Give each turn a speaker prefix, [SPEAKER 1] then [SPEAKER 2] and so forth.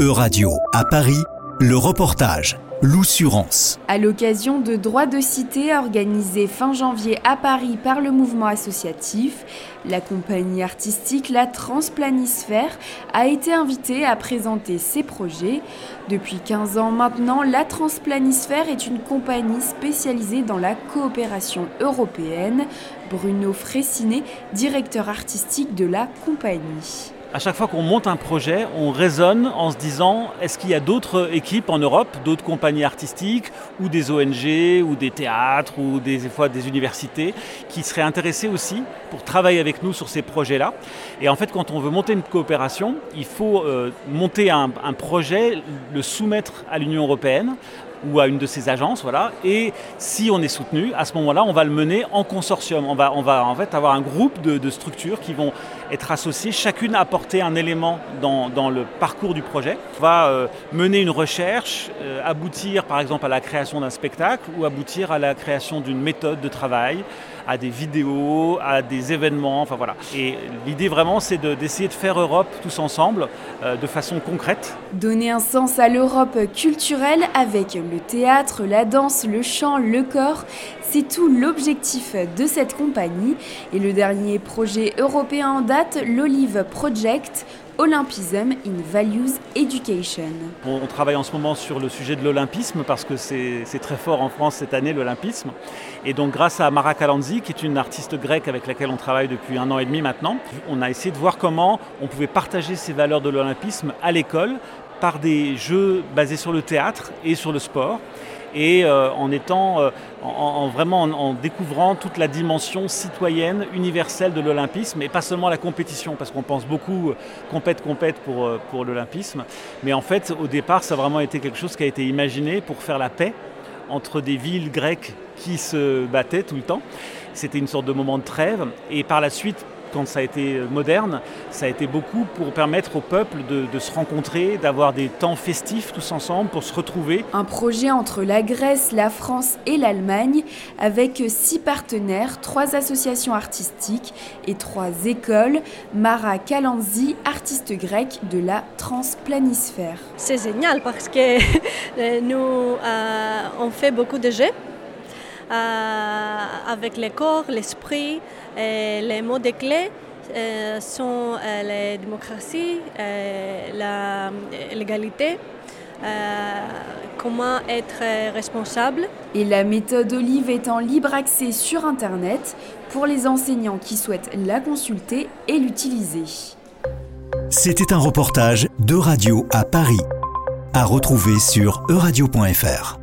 [SPEAKER 1] E-Radio à Paris, le reportage. L'Oussurance.
[SPEAKER 2] À l'occasion de Droits de cité organisé fin janvier à Paris par le mouvement associatif, la compagnie artistique La Transplanisphère a été invitée à présenter ses projets. Depuis 15 ans maintenant, La Transplanisphère est une compagnie spécialisée dans la coopération européenne. Bruno Fressinet, directeur artistique de la compagnie
[SPEAKER 3] à chaque fois qu'on monte un projet, on raisonne en se disant est-ce qu'il y a d'autres équipes en Europe, d'autres compagnies artistiques ou des ONG ou des théâtres ou des, fois des universités qui seraient intéressées aussi pour travailler avec nous sur ces projets-là? Et en fait, quand on veut monter une coopération, il faut euh, monter un, un projet, le soumettre à l'Union européenne ou à une de ces agences, voilà. Et si on est soutenu, à ce moment-là, on va le mener en consortium. On va, on va en fait avoir un groupe de, structures qui vont être associées, chacune apporter un élément dans, dans le parcours du projet. On va euh, mener une recherche, euh, aboutir par exemple à la création d'un spectacle ou aboutir à la création d'une méthode de travail, à des vidéos, à des événements, enfin voilà. Et l'idée vraiment, c'est d'essayer de, faire Europe tous ensemble, euh, de façon concrète.
[SPEAKER 2] Donner un sens à l'Europe culturelle avec le théâtre, la danse, le chant, le corps, c'est tout l'objectif de cette compagnie. Et le dernier projet européen en date, l'Olive Project, Olympism in Values Education.
[SPEAKER 3] On travaille en ce moment sur le sujet de l'olympisme parce que c'est très fort en France cette année l'olympisme. Et donc grâce à Mara Kalanzi, qui est une artiste grecque avec laquelle on travaille depuis un an et demi maintenant, on a essayé de voir comment on pouvait partager ces valeurs de l'olympisme à l'école par des jeux basés sur le théâtre et sur le sport. Et euh, en étant euh, en, découvrant toute la dimension citoyenne, universelle de l'olympisme et pas seulement la compétition parce qu'on pense beaucoup euh, compète compète pour, pour l'olympisme. Mais en fait au départ ça a vraiment été quelque chose qui a été imaginé pour faire la paix entre des villes grecques qui se battaient tout le temps. C'était une sorte de moment de trêve. Et par la suite quand ça a été moderne, ça a été beaucoup pour permettre au peuple de, se rencontrer, d'avoir des temps festifs tous ensemble pour se retrouver.
[SPEAKER 2] Un projet entre la Grèce, la France et l'Allemagne avec six partenaires, trois associations artistiques et trois écoles. Mara Kalanzi, artiste grecque de la transplanisphère.
[SPEAKER 4] C'est génial parce que nous euh, on fait beaucoup de jeux euh, avec le corps, l'esprit, les mots de clés euh, sont euh, la démocratie, l'égalité. comment être responsable.
[SPEAKER 2] Et la méthode Olive est en libre accès sur Internet pour les enseignants qui souhaitent la consulter et l'utiliser.
[SPEAKER 1] C'était un reportage de Radio à Paris, à retrouver sur euradio.fr.